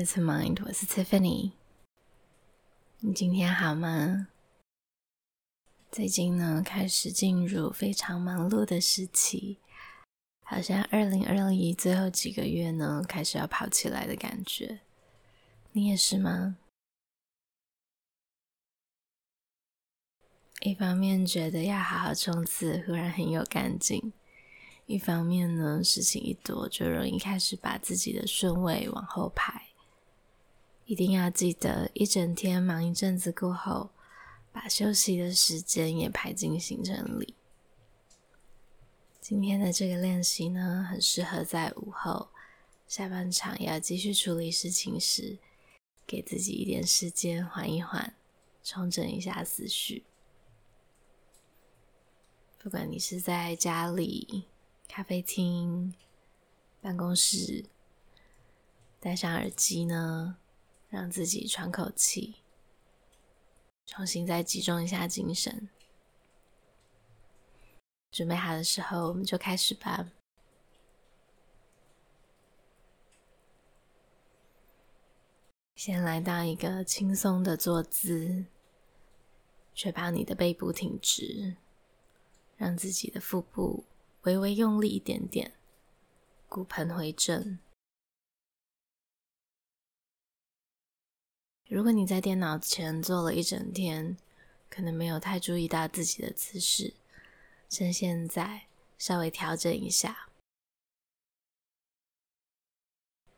Presence of Mind，我是 Tiffany。你今天好吗？最近呢，开始进入非常忙碌的时期，好像二零二一最后几个月呢，开始要跑起来的感觉。你也是吗？一方面觉得要好好冲刺，忽然很有干劲；一方面呢，事情一多，就容易开始把自己的顺位往后排。一定要记得，一整天忙一阵子过后，把休息的时间也排进行程里。今天的这个练习呢，很适合在午后下半场要继续处理事情时，给自己一点时间缓一缓，重整一下思绪。不管你是在家里、咖啡厅、办公室，戴上耳机呢，让自己喘口气，重新再集中一下精神。准备好的时候，我们就开始吧。先来到一个轻松的坐姿，确保你的背部挺直，让自己的腹部微微用力一点点，骨盆回正。如果你在电脑前坐了一整天，可能没有太注意到自己的姿势，趁现在稍微调整一下。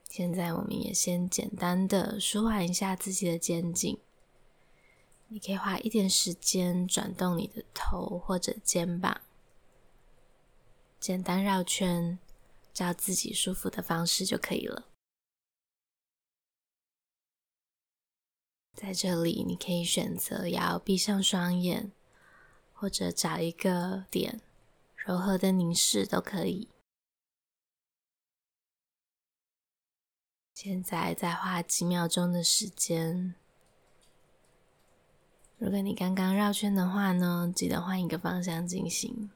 现在我们也先简单的舒缓一下自己的肩颈。你可以花一点时间转动你的头或者肩膀，简单绕圈，照自己舒服的方式就可以了。在这里，你可以选择要闭上双眼，或者找一个点，柔和的凝视都可以。现在再花几秒钟的时间。如果你刚刚绕圈的话呢，记得换一个方向进行。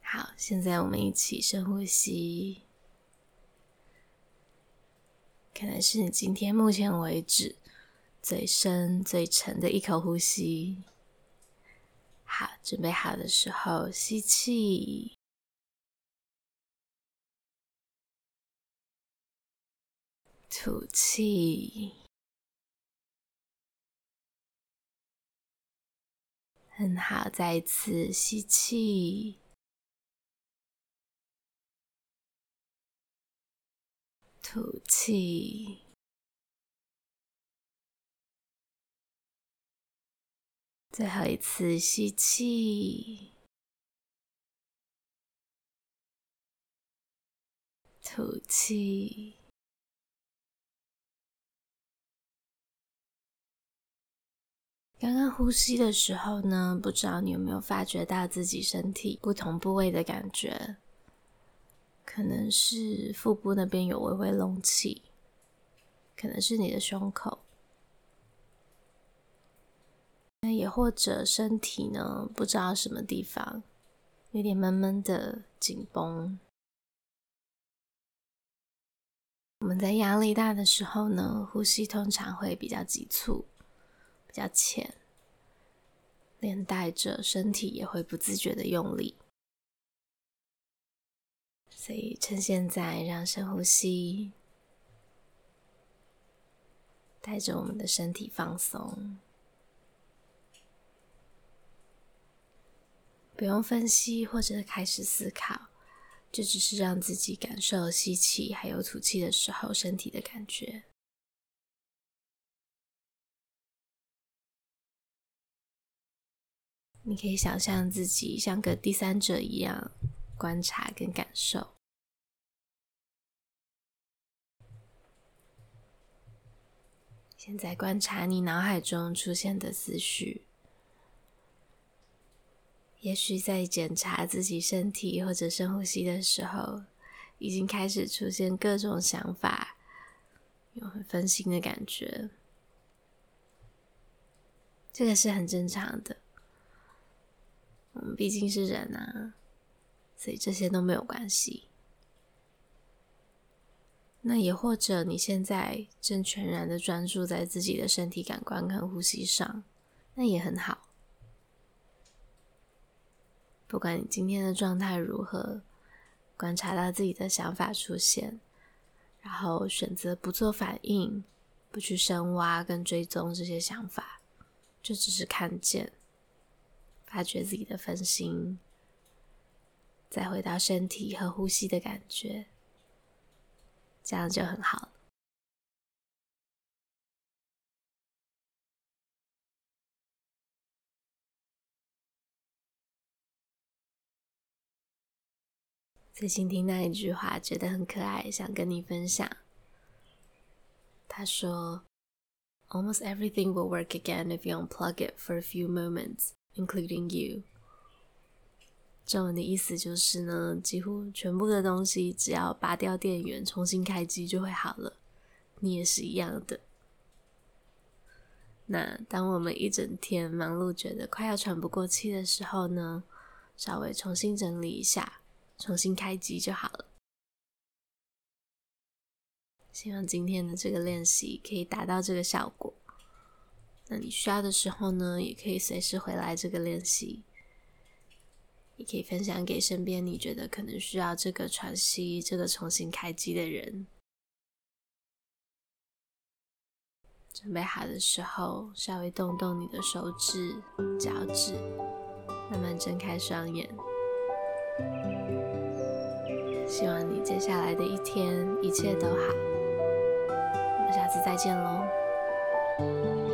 好，现在我们一起深呼吸。可能是你今天目前为止最深、最沉的一口呼吸。好，准备好的时候，吸气，吐气，很好，再一次吸气。吐气，最后一次吸气，吐气。刚刚呼吸的时候呢，不知道你有没有发觉到自己身体不同部位的感觉？可能是腹部那边有微微隆起，可能是你的胸口，那也或者身体呢，不知道什么地方有点闷闷的紧绷。我们在压力大的时候呢，呼吸通常会比较急促，比较浅，连带着身体也会不自觉的用力。所以，趁现在让深呼吸，带着我们的身体放松，不用分析或者开始思考，就只是让自己感受吸气还有吐气的时候身体的感觉。你可以想象自己像个第三者一样观察跟感受。现在观察你脑海中出现的思绪，也许在检查自己身体或者深呼吸的时候，已经开始出现各种想法，有很分心的感觉。这个是很正常的，我们毕竟是人啊，所以这些都没有关系。那也或者你现在正全然的专注在自己的身体感官跟呼吸上，那也很好。不管你今天的状态如何，观察到自己的想法出现，然后选择不做反应，不去深挖跟追踪这些想法，就只是看见，发觉自己的分心，再回到身体和呼吸的感觉。这样就很好。最近听到一句话，觉得很可爱，想跟你分享。他说：“Almost everything will work again if you unplug it for a few moments, including you.” 中文的意思就是呢，几乎全部的东西只要拔掉电源，重新开机就会好了。你也是一样的。那当我们一整天忙碌，觉得快要喘不过气的时候呢，稍微重新整理一下，重新开机就好了。希望今天的这个练习可以达到这个效果。那你需要的时候呢，也可以随时回来这个练习。也可以分享给身边你觉得可能需要这个喘息、这个重新开机的人。准备好的时候，稍微动动你的手指、脚趾，慢慢睁开双眼。希望你接下来的一天一切都好。我们下次再见喽。